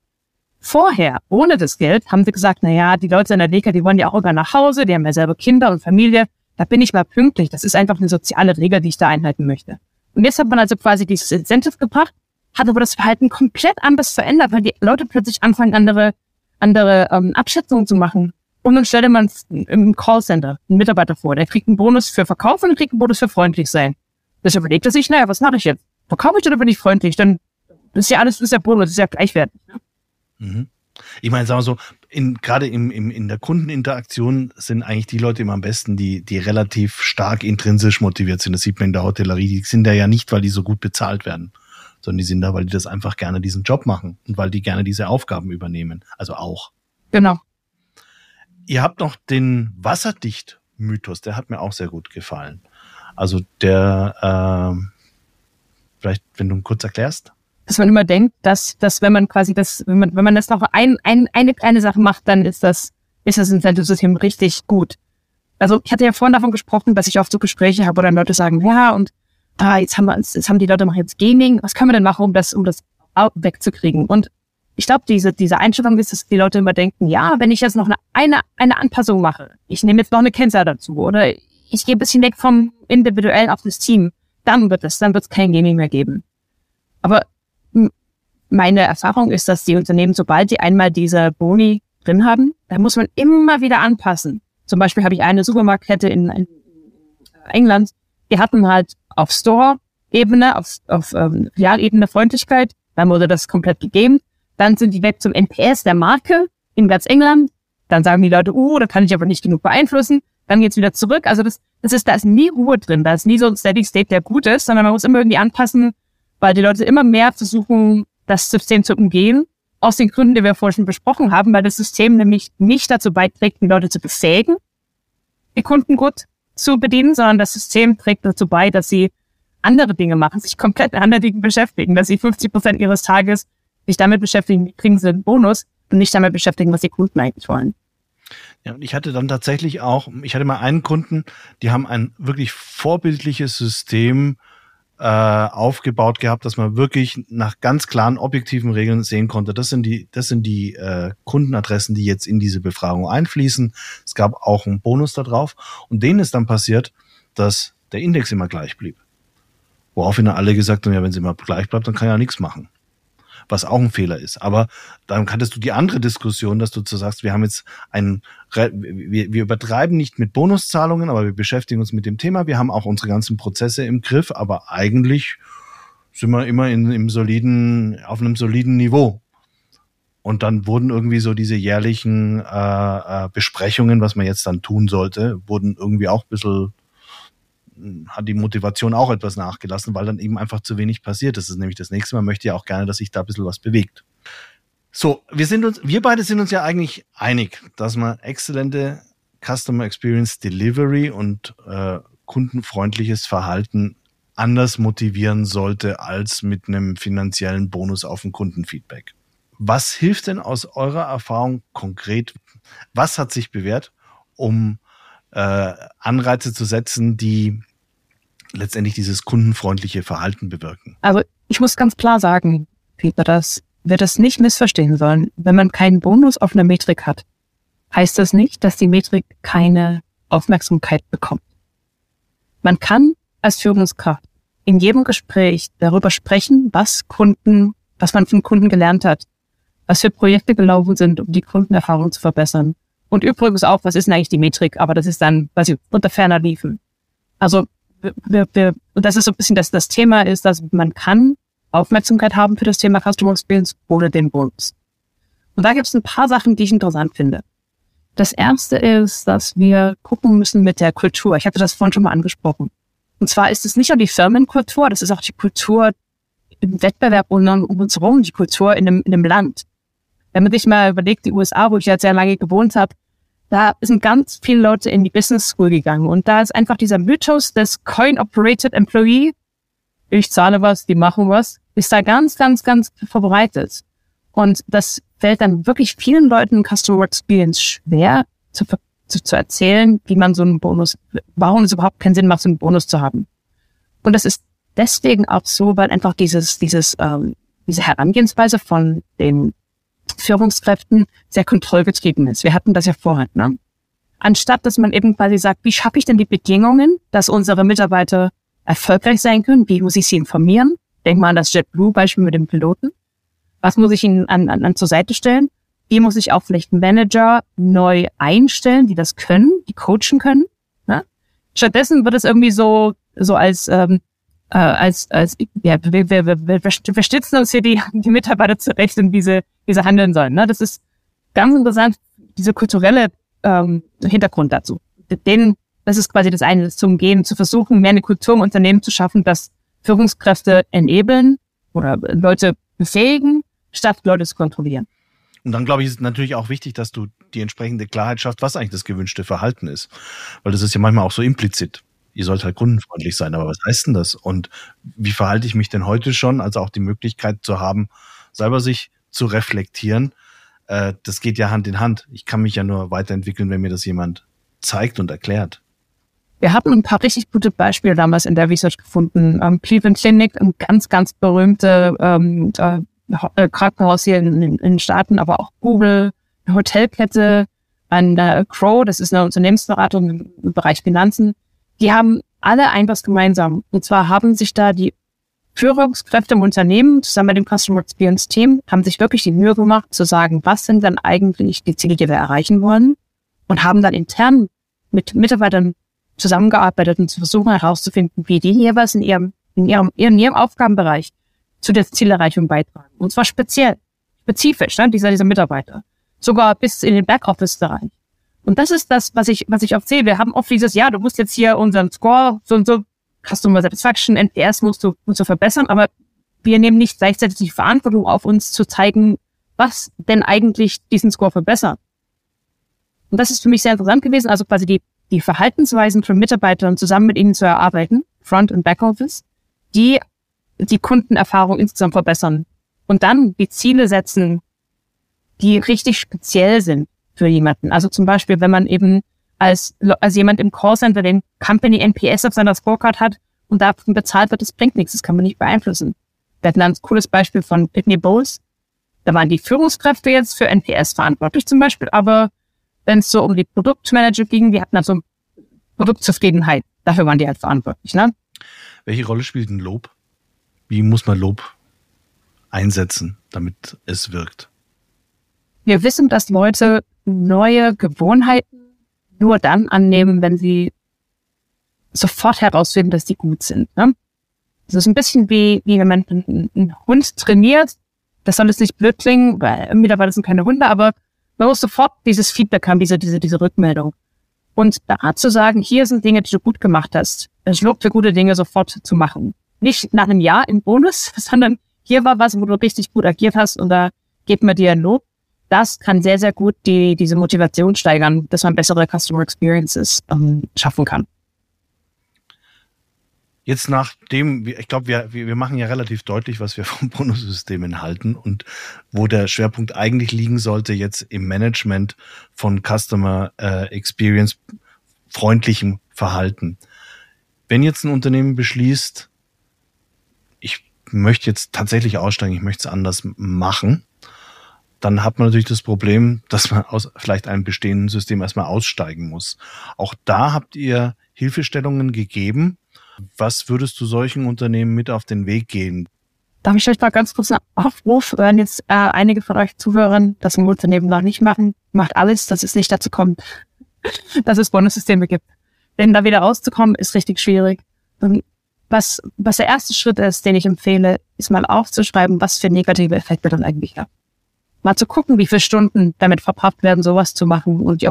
Vorher, ohne das Geld, haben sie gesagt, naja, die Leute in der Leka, die wollen ja auch immer nach Hause, die haben ja selber Kinder und Familie, da bin ich mal pünktlich. Das ist einfach eine soziale Regel, die ich da einhalten möchte. Und jetzt hat man also quasi dieses Incentive gebracht, hat aber das Verhalten komplett anders verändert, weil die Leute plötzlich anfangen, andere, andere ähm, Abschätzungen zu machen. Und dann stellte man im Callcenter einen Mitarbeiter vor, der kriegt einen Bonus für Verkauf und kriegt einen Bonus für freundlich sein. Das überlegt er sich, naja, was mache ich jetzt? Verkaufe ich oder bin ich freundlich? Dann ist ja alles, ist ja Bonus, ist ja gleichwertig. Ne? Mhm. Ich meine, sagen wir so, in, gerade im, im, in der Kundeninteraktion sind eigentlich die Leute immer am besten, die, die relativ stark intrinsisch motiviert sind. Das sieht man in der Hotellerie. Die sind da ja nicht, weil die so gut bezahlt werden, sondern die sind da, weil die das einfach gerne diesen Job machen und weil die gerne diese Aufgaben übernehmen. Also auch. Genau. Ihr habt noch den Wasserdicht-Mythos, der hat mir auch sehr gut gefallen. Also der, äh, vielleicht, wenn du ihn kurz erklärst dass man immer denkt, dass, dass wenn man quasi das, wenn man, wenn man das noch ein, ein, eine kleine Sache macht, dann ist das, ist das Incentive-System richtig gut. Also ich hatte ja vorhin davon gesprochen, dass ich oft so Gespräche habe, wo dann Leute sagen, ja, und ah, jetzt haben wir jetzt haben die Leute machen jetzt Gaming, was können wir denn machen, um das, um das wegzukriegen? Und ich glaube, diese, diese Einstellung ist, dass die Leute immer denken, ja, wenn ich jetzt noch eine, eine, eine Anpassung mache, ich nehme jetzt noch eine Kennzahl dazu oder ich gehe ein bisschen weg vom Individuellen auf das Team, dann wird es, dann wird es kein Gaming mehr geben. Aber meine Erfahrung ist, dass die Unternehmen, sobald die einmal diese Boni drin haben, da muss man immer wieder anpassen. Zum Beispiel habe ich eine Supermarktkette in, in England, die hatten halt auf Store-Ebene, auf, auf ähm, Filialebene Freundlichkeit, dann wurde das komplett gegeben. Dann sind die weg zum NPS der Marke in ganz England. Dann sagen die Leute, oh, da kann ich aber nicht genug beeinflussen. Dann geht's wieder zurück. Also das, das ist, da ist nie Ruhe drin. Da ist nie so ein Steady State, der gut ist, sondern man muss immer irgendwie anpassen, weil die Leute immer mehr versuchen, das System zu umgehen. Aus den Gründen, die wir vorhin schon besprochen haben, weil das System nämlich nicht dazu beiträgt, die Leute zu befähigen, die Kunden gut zu bedienen, sondern das System trägt dazu bei, dass sie andere Dinge machen, sich komplett mit anderen Dingen beschäftigen, dass sie 50 Prozent ihres Tages sich damit beschäftigen, wie kriegen sie einen Bonus und nicht damit beschäftigen, was die Kunden eigentlich wollen. Ja, und ich hatte dann tatsächlich auch, ich hatte mal einen Kunden, die haben ein wirklich vorbildliches System äh, aufgebaut gehabt, dass man wirklich nach ganz klaren objektiven Regeln sehen konnte. Das sind die, das sind die äh, Kundenadressen, die jetzt in diese Befragung einfließen. Es gab auch einen Bonus da drauf und denen ist dann passiert, dass der Index immer gleich blieb. Woraufhin alle gesagt haben, ja, wenn sie immer gleich bleibt, dann kann ja nichts machen was auch ein Fehler ist. Aber dann hattest du die andere Diskussion, dass du zu sagst, wir haben jetzt einen, wir, wir übertreiben nicht mit Bonuszahlungen, aber wir beschäftigen uns mit dem Thema. Wir haben auch unsere ganzen Prozesse im Griff, aber eigentlich sind wir immer in, im soliden, auf einem soliden Niveau. Und dann wurden irgendwie so diese jährlichen äh, äh Besprechungen, was man jetzt dann tun sollte, wurden irgendwie auch ein bisschen hat die Motivation auch etwas nachgelassen, weil dann eben einfach zu wenig passiert. Das ist nämlich das nächste. Man möchte ja auch gerne, dass sich da ein bisschen was bewegt. So, wir sind uns, wir beide sind uns ja eigentlich einig, dass man exzellente Customer Experience Delivery und äh, kundenfreundliches Verhalten anders motivieren sollte als mit einem finanziellen Bonus auf ein Kundenfeedback. Was hilft denn aus eurer Erfahrung konkret? Was hat sich bewährt, um äh, Anreize zu setzen, die letztendlich dieses kundenfreundliche Verhalten bewirken. Also ich muss ganz klar sagen, Peter, dass wir das nicht missverstehen sollen. Wenn man keinen Bonus auf einer Metrik hat, heißt das nicht, dass die Metrik keine Aufmerksamkeit bekommt. Man kann als Führungskraft in jedem Gespräch darüber sprechen, was Kunden, was man von Kunden gelernt hat, was für Projekte gelaufen sind, um die Kundenerfahrung zu verbessern. Und übrigens auch, was ist denn eigentlich die Metrik? Aber das ist dann, ich unter ferner liefen. Also, wir, wir, und das ist so ein bisschen das, das Thema ist, dass man kann Aufmerksamkeit haben für das Thema Customer Experience ohne den Bonus. Und da gibt es ein paar Sachen, die ich interessant finde. Das erste ist, dass wir gucken müssen mit der Kultur. Ich hatte das vorhin schon mal angesprochen. Und zwar ist es nicht nur die Firmenkultur, das ist auch die Kultur im Wettbewerb um uns herum, die Kultur in einem, in einem Land. Wenn man sich mal überlegt, die USA, wo ich jetzt sehr lange gewohnt habe, da sind ganz viele Leute in die Business School gegangen und da ist einfach dieser Mythos des Coin-Operated Employee, ich zahle was, die machen was, ist da ganz, ganz, ganz verbreitet. Und das fällt dann wirklich vielen Leuten Customer Experience schwer zu, zu, zu erzählen, wie man so einen Bonus, warum es überhaupt keinen Sinn macht, so einen Bonus zu haben. Und das ist deswegen auch so, weil einfach dieses, dieses, ähm, diese Herangehensweise von den Führungskräften sehr kontrollgetrieben ist. Wir hatten das ja vorhin. Ne? Anstatt, dass man eben quasi sagt, wie schaffe ich denn die Bedingungen, dass unsere Mitarbeiter erfolgreich sein können? Wie muss ich sie informieren? Denk mal an das JetBlue-Beispiel mit dem Piloten. Was muss ich ihnen an, an, an zur Seite stellen? Wie muss ich auch vielleicht Manager neu einstellen, die das können, die coachen können? Ne? Stattdessen wird es irgendwie so, so als, ähm, äh, als, als ja, wir, wir, wir, wir, stützen uns hier die, die Mitarbeiter zurecht und wie sie, wie sie handeln sollen. Ne? Das ist ganz interessant, diese kulturelle ähm, Hintergrund dazu. Den, das ist quasi das eine, das zum Gehen, zu versuchen, mehr eine Kultur im Unternehmen zu schaffen, dass Führungskräfte enablen oder Leute befähigen, statt Leute zu kontrollieren. Und dann glaube ich, ist natürlich auch wichtig, dass du die entsprechende Klarheit schaffst, was eigentlich das gewünschte Verhalten ist. Weil das ist ja manchmal auch so implizit. Ihr sollt halt kundenfreundlich sein, aber was heißt denn das? Und wie verhalte ich mich denn heute schon? Also auch die Möglichkeit zu haben, selber sich zu reflektieren. Äh, das geht ja Hand in Hand. Ich kann mich ja nur weiterentwickeln, wenn mir das jemand zeigt und erklärt. Wir hatten ein paar richtig gute Beispiele damals in der Research gefunden. Ähm, Cleveland Clinic, ein ganz, ganz berühmte ähm, äh, äh, Krankenhaus hier in, den Staaten, aber auch Google, eine Hotelkette, ein äh, Crow, das ist eine Unternehmensberatung im Bereich Finanzen. Die haben alle ein was gemeinsam. Und zwar haben sich da die Führungskräfte im Unternehmen zusammen mit dem Customer Experience Team haben sich wirklich die Mühe gemacht zu sagen, was sind dann eigentlich die Ziele, die wir erreichen wollen und haben dann intern mit Mitarbeitern zusammengearbeitet und zu versuchen herauszufinden, wie die jeweils in ihrem, in ihrem, in ihrem Aufgabenbereich zu der Zielerreichung beitragen. Und zwar speziell, spezifisch, ne, dieser, dieser Mitarbeiter. Sogar bis in den Backoffice-Bereich. Und das ist das, was ich, was ich oft sehe. Wir haben oft dieses, ja, du musst jetzt hier unseren Score, so und so, Customer Satisfaction, NPS musst du, musst du verbessern, aber wir nehmen nicht gleichzeitig die Verantwortung auf uns zu zeigen, was denn eigentlich diesen Score verbessert. Und das ist für mich sehr interessant gewesen, also quasi die, die Verhaltensweisen von Mitarbeitern zusammen mit ihnen zu erarbeiten, Front- und Backoffice, die die Kundenerfahrung insgesamt verbessern. Und dann die Ziele setzen, die richtig speziell sind für jemanden. Also zum Beispiel, wenn man eben als, als jemand im Callcenter den Company NPS auf seiner Scorecard hat und davon bezahlt wird, das bringt nichts, das kann man nicht beeinflussen. Wir hatten ein cooles Beispiel von Pitney Bowles. Da waren die Führungskräfte jetzt für NPS verantwortlich zum Beispiel, aber wenn es so um die Produktmanager ging, die hatten also Produktzufriedenheit. Dafür waren die halt verantwortlich. Ne? Welche Rolle spielt ein Lob? Wie muss man Lob einsetzen, damit es wirkt? Wir wissen, dass Leute neue Gewohnheiten nur dann annehmen, wenn sie sofort herausfinden, dass die gut sind. Ne? Das ist ein bisschen wie, wie wenn man einen, einen Hund trainiert. Das soll jetzt nicht blöd klingen, weil mittlerweile sind keine Hunde, aber man muss sofort dieses Feedback haben, diese, diese, diese Rückmeldung. Und da zu sagen, hier sind Dinge, die du gut gemacht hast. Es lobt für gute Dinge sofort zu machen nicht nach einem Jahr im Bonus, sondern hier war was, wo du richtig gut agiert hast und da gibt man dir ein Lob. Das kann sehr, sehr gut die, diese Motivation steigern, dass man bessere Customer Experiences ähm, schaffen kann. Jetzt nachdem, ich glaube, wir, wir machen ja relativ deutlich, was wir vom Bonussystemen halten und wo der Schwerpunkt eigentlich liegen sollte, jetzt im Management von Customer äh, Experience freundlichem Verhalten. Wenn jetzt ein Unternehmen beschließt, möchte jetzt tatsächlich aussteigen, ich möchte es anders machen, dann hat man natürlich das Problem, dass man aus vielleicht einem bestehenden System erstmal aussteigen muss. Auch da habt ihr Hilfestellungen gegeben. Was würdest du solchen Unternehmen mit auf den Weg gehen? Darf ich euch mal ganz kurz einen Aufruf, wenn jetzt äh, einige von euch Zuhörern das im Unternehmen noch nicht machen, macht alles, dass es nicht dazu kommt, dass es Bonussysteme gibt. Denn da wieder rauszukommen, ist richtig schwierig. Was, was der erste Schritt ist, den ich empfehle, ist mal aufzuschreiben, was für negative Effekte dann eigentlich hat. Mal zu gucken, wie viele Stunden damit verbracht werden, sowas zu machen und die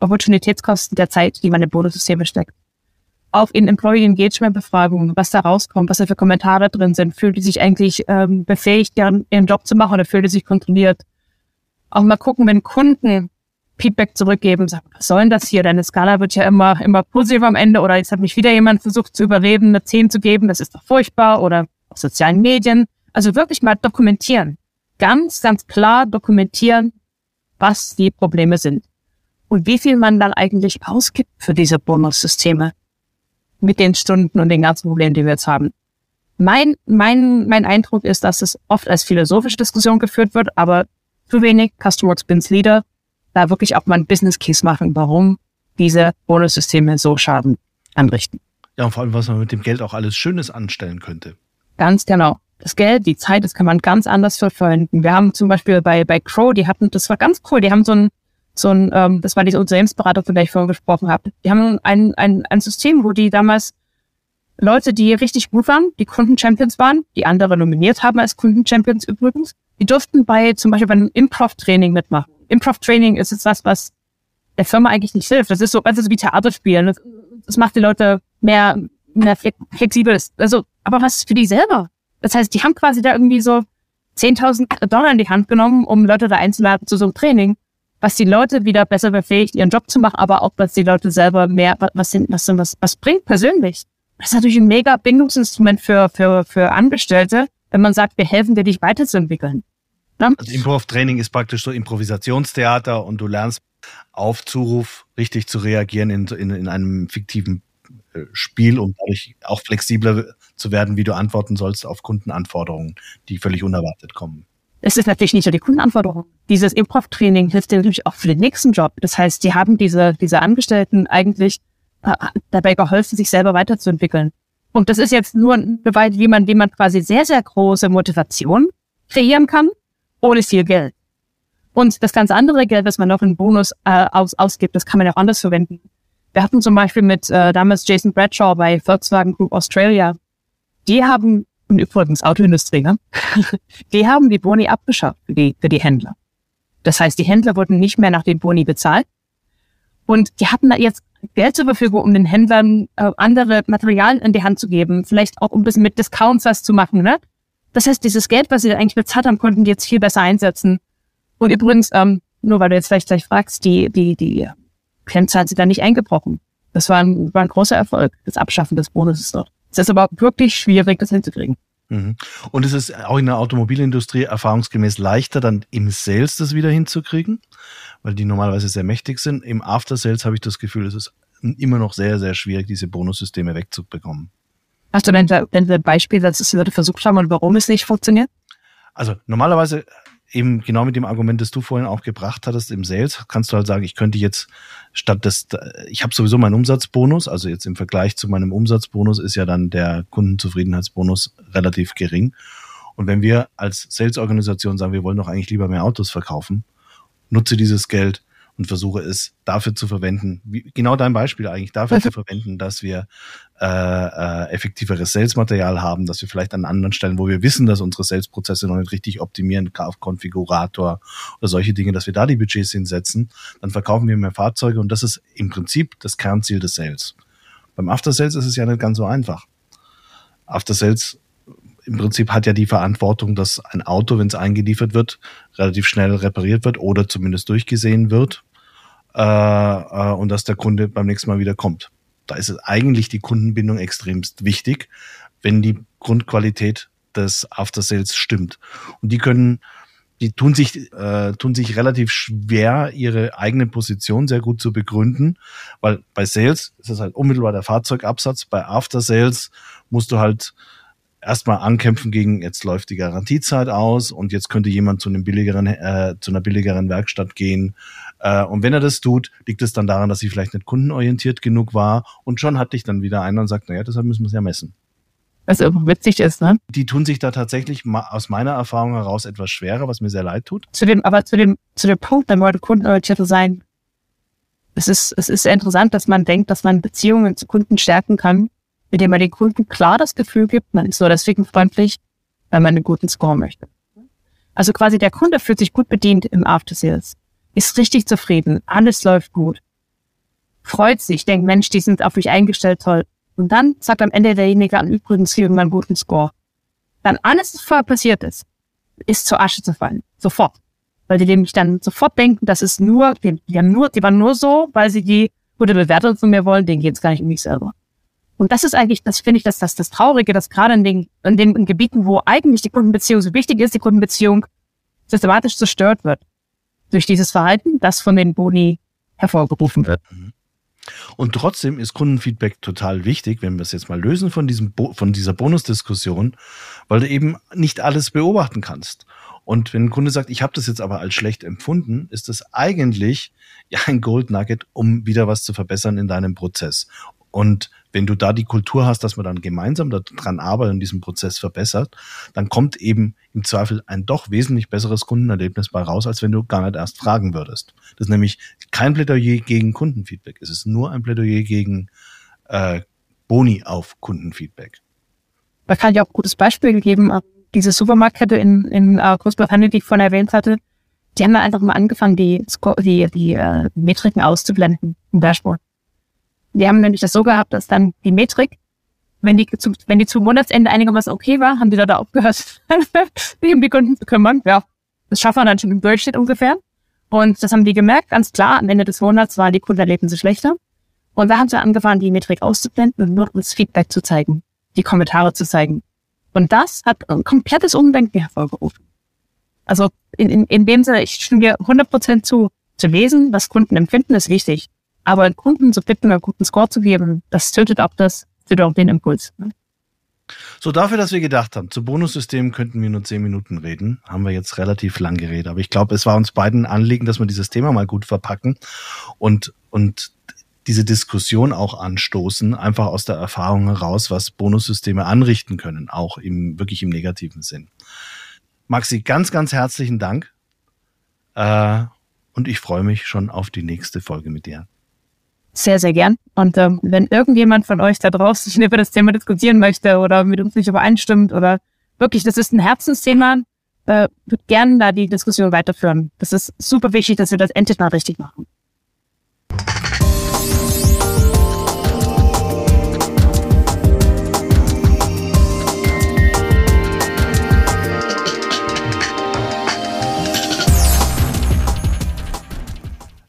Opportunitätskosten der Zeit, die man in Bonussysteme steckt. Auch in Employee Engagement Befragungen, was da rauskommt, was da für Kommentare drin sind, fühlt die sich eigentlich ähm, befähigt, ihren, ihren Job zu machen oder fühlt die sich kontrolliert. Auch mal gucken, wenn Kunden Feedback zurückgeben, sagen, was soll denn das hier? Deine Skala wird ja immer, immer positiv am Ende oder jetzt hat mich wieder jemand versucht zu überreden, eine 10 zu geben, das ist doch furchtbar oder auf sozialen Medien. Also wirklich mal dokumentieren. Ganz, ganz klar dokumentieren, was die Probleme sind. Und wie viel man dann eigentlich ausgibt für diese Bonussysteme mit den Stunden und den ganzen Problemen, die wir jetzt haben. Mein, mein, mein Eindruck ist, dass es oft als philosophische Diskussion geführt wird, aber zu wenig Customer Experience Leader da wirklich auch mal ein Business Case machen, warum diese Bonussysteme so Schaden anrichten. Ja, und vor allem, was man mit dem Geld auch alles Schönes anstellen könnte. Ganz genau. Das Geld, die Zeit, das kann man ganz anders verwenden. Wir haben zum Beispiel bei, bei Crow, die hatten, das war ganz cool, die haben so ein, so ein, ähm, das war diese Unternehmensberatung, von der ich vorhin gesprochen habe. Die haben ein, ein, ein System, wo die damals Leute, die richtig gut waren, die Kundenchampions waren, die andere nominiert haben als Kundenchampions übrigens, die durften bei zum Beispiel beim Improv-Training mitmachen. Improv-Training ist jetzt was, was der Firma eigentlich nicht hilft. Das ist so, also so wie Theaterspielen. Das, das macht die Leute mehr, mehr flexibel. Also, aber was für die selber? Das heißt, die haben quasi da irgendwie so 10.000 Dollar in die Hand genommen, um Leute da einzuladen zu so einem Training, was die Leute wieder besser befähigt, ihren Job zu machen, aber auch, was die Leute selber mehr, was sind, was, was, was bringt persönlich. Das ist natürlich ein mega Bindungsinstrument für, für, für Angestellte, wenn man sagt, wir helfen dir, dich weiterzuentwickeln. Ne? Also Improv-Training ist praktisch so Improvisationstheater und du lernst auf Zuruf richtig zu reagieren in, in, in einem fiktiven äh, Spiel, um dadurch auch flexibler zu werden, wie du antworten sollst auf Kundenanforderungen, die völlig unerwartet kommen. Es ist natürlich nicht nur die Kundenanforderung. Dieses Improv-Training hilft dir natürlich auch für den nächsten Job. Das heißt, die haben diese, diese Angestellten eigentlich dabei geholfen, sich selber weiterzuentwickeln. Und das ist jetzt nur ein Beweis, wie man, wie man quasi sehr, sehr große Motivation kreieren kann, ohne viel Geld. Und das ganz andere Geld, was man noch in Bonus äh, aus, ausgibt, das kann man auch anders verwenden. Wir hatten zum Beispiel mit äh, damals Jason Bradshaw bei Volkswagen Group Australia. Die haben, und übrigens Autoindustrie, ne? die haben die Boni abgeschafft für die, für die Händler. Das heißt, die Händler wurden nicht mehr nach den Boni bezahlt. Und die hatten da jetzt Geld zur Verfügung, um den Händlern äh, andere Materialien in die Hand zu geben, vielleicht auch um ein bisschen mit Discounts was zu machen. Ne? Das heißt, dieses Geld, was sie eigentlich bezahlt haben, konnten die jetzt viel besser einsetzen. Und übrigens, ähm, nur weil du jetzt vielleicht gleich fragst, die, die, die Kennzahl hat sie da nicht eingebrochen. Das war ein, war ein großer Erfolg, das Abschaffen des Bonuses dort. Es ist aber wirklich schwierig, das hinzukriegen. Mhm. Und es ist auch in der Automobilindustrie erfahrungsgemäß leichter, dann im Sales das wieder hinzukriegen, weil die normalerweise sehr mächtig sind. Im After Sales habe ich das Gefühl, es ist immer noch sehr, sehr schwierig, diese Bonussysteme wegzubekommen. Hast du denn ein Beispiel, dass es Leute versucht haben und warum es nicht funktioniert? Also normalerweise eben genau mit dem Argument, das du vorhin auch gebracht hattest im Sales, kannst du halt sagen, ich könnte jetzt statt des, ich habe sowieso meinen Umsatzbonus, also jetzt im Vergleich zu meinem Umsatzbonus ist ja dann der Kundenzufriedenheitsbonus relativ gering. Und wenn wir als Sales-Organisation sagen, wir wollen doch eigentlich lieber mehr Autos verkaufen, nutze dieses Geld und versuche es dafür zu verwenden, wie, genau dein Beispiel eigentlich, dafür zu verwenden, dass wir äh, äh, effektiveres Sales-Material haben, dass wir vielleicht an anderen Stellen, wo wir wissen, dass unsere Sales-Prozesse noch nicht richtig optimieren, Konfigurator oder solche Dinge, dass wir da die Budgets hinsetzen, dann verkaufen wir mehr Fahrzeuge und das ist im Prinzip das Kernziel des Sales. Beim After Sales ist es ja nicht ganz so einfach. After Sales im Prinzip hat ja die Verantwortung, dass ein Auto, wenn es eingeliefert wird, relativ schnell repariert wird oder zumindest durchgesehen wird äh, äh, und dass der Kunde beim nächsten Mal wieder kommt. Da ist eigentlich die Kundenbindung extremst wichtig, wenn die Grundqualität des After Sales stimmt. Und die können, die tun sich, äh, tun sich relativ schwer, ihre eigene Position sehr gut zu begründen, weil bei Sales ist es halt unmittelbar der Fahrzeugabsatz, bei After Sales musst du halt erstmal ankämpfen gegen, jetzt läuft die Garantiezeit aus und jetzt könnte jemand zu einem billigeren, äh, zu einer billigeren Werkstatt gehen. Äh, und wenn er das tut, liegt es dann daran, dass sie vielleicht nicht kundenorientiert genug war und schon hat dich dann wieder einer und sagt, naja, deshalb müssen wir es ja messen. Was irgendwie witzig ist, ne? Die tun sich da tatsächlich aus meiner Erfahrung heraus etwas schwerer, was mir sehr leid tut. Zu dem, aber zu dem, zu dem Punkt, dann wollte kundenorientiert sein. Es ist, es ist sehr interessant, dass man denkt, dass man Beziehungen zu Kunden stärken kann, indem man den Kunden klar das Gefühl gibt, man ist nur deswegen freundlich, weil man einen guten Score möchte. Also quasi der Kunde fühlt sich gut bedient im After Sales, ist richtig zufrieden, alles läuft gut, freut sich, denkt, Mensch, die sind auf mich eingestellt, toll. Und dann sagt am Ende derjenige an übrigens hier einen guten Score. Dann alles, was vorher passiert ist, ist zur Asche zu fallen. Sofort. Weil die nämlich dann sofort denken, das ist nur, die, die haben nur, die waren nur so, weil sie die gute Bewertung von mir wollen, denen geht's gar nicht um mich selber. Und das ist eigentlich, das finde ich, dass das, das Traurige, dass gerade in den, in den Gebieten, wo eigentlich die Kundenbeziehung so wichtig ist, die Kundenbeziehung systematisch zerstört wird. Durch dieses Verhalten, das von den Boni hervorgerufen wird. Mhm. Und trotzdem ist Kundenfeedback total wichtig, wenn wir es jetzt mal lösen von diesem, Bo von dieser Bonusdiskussion, weil du eben nicht alles beobachten kannst. Und wenn ein Kunde sagt, ich habe das jetzt aber als schlecht empfunden, ist das eigentlich ja ein Gold Nugget, um wieder was zu verbessern in deinem Prozess. Und wenn du da die Kultur hast, dass man dann gemeinsam daran arbeitet und diesen Prozess verbessert, dann kommt eben im Zweifel ein doch wesentlich besseres Kundenerlebnis bei raus, als wenn du gar nicht erst fragen würdest. Das ist nämlich kein Plädoyer gegen Kundenfeedback. Es ist nur ein Plädoyer gegen äh, Boni auf Kundenfeedback. Da kann ich auch ein gutes Beispiel geben. Diese Supermarktkette in, in uh, Großbritannien, die ich vorhin erwähnt hatte, die haben da einfach mal angefangen, die, die, die äh, Metriken auszublenden im Dashboard. Die haben nämlich das so gehabt, dass dann die Metrik, wenn die zu, wenn die zum Monatsende einigermaßen okay war, haben die da, aufgehört, sich um die Kunden zu kümmern. Ja, das schaffen wir dann schon im Durchschnitt ungefähr. Und das haben die gemerkt, ganz klar, am Ende des Monats waren die Kundenerlebnisse schlechter. Und da haben sie angefangen, die Metrik auszublenden und nur das Feedback zu zeigen, die Kommentare zu zeigen. Und das hat ein komplettes Umdenken hervorgerufen. Also in, in, in dem Sinne, ich stimme dir 100% zu. Zu lesen, was Kunden empfinden, ist wichtig. Aber Kunden zu bitten, einen guten Score zu geben, das tötet auch das, tötet auch den Impuls. Ne? So, dafür, dass wir gedacht haben, zu Bonussystemen könnten wir nur zehn Minuten reden, haben wir jetzt relativ lang geredet. Aber ich glaube, es war uns beiden Anliegen, dass wir dieses Thema mal gut verpacken und, und diese Diskussion auch anstoßen, einfach aus der Erfahrung heraus, was Bonussysteme anrichten können, auch im, wirklich im negativen Sinn. Maxi, ganz, ganz herzlichen Dank. Äh, und ich freue mich schon auf die nächste Folge mit dir. Sehr, sehr gern. Und ähm, wenn irgendjemand von euch da draußen über das Thema diskutieren möchte oder mit uns nicht übereinstimmt oder wirklich, das ist ein Herzensthema, äh, würde gerne da die Diskussion weiterführen. Das ist super wichtig, dass wir das endlich mal richtig machen.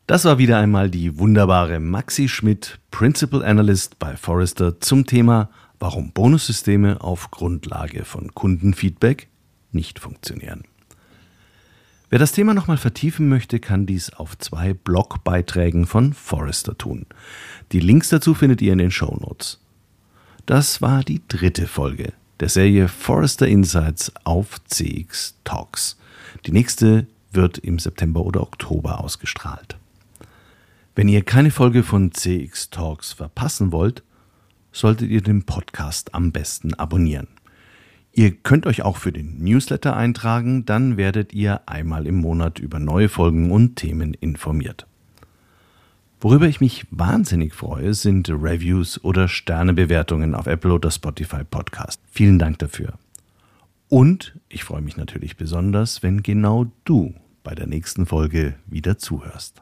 Das war wieder einmal die wunderbare Maxi Schmidt, Principal Analyst bei Forrester zum Thema, warum Bonussysteme auf Grundlage von Kundenfeedback nicht funktionieren. Wer das Thema nochmal vertiefen möchte, kann dies auf zwei Blogbeiträgen von Forrester tun. Die Links dazu findet ihr in den Show Notes. Das war die dritte Folge der Serie Forrester Insights auf CX Talks. Die nächste wird im September oder Oktober ausgestrahlt. Wenn ihr keine Folge von CX Talks verpassen wollt, solltet ihr den Podcast am besten abonnieren. Ihr könnt euch auch für den Newsletter eintragen, dann werdet ihr einmal im Monat über neue Folgen und Themen informiert. Worüber ich mich wahnsinnig freue, sind Reviews oder Sternebewertungen auf Apple oder Spotify Podcast. Vielen Dank dafür. Und ich freue mich natürlich besonders, wenn genau du bei der nächsten Folge wieder zuhörst.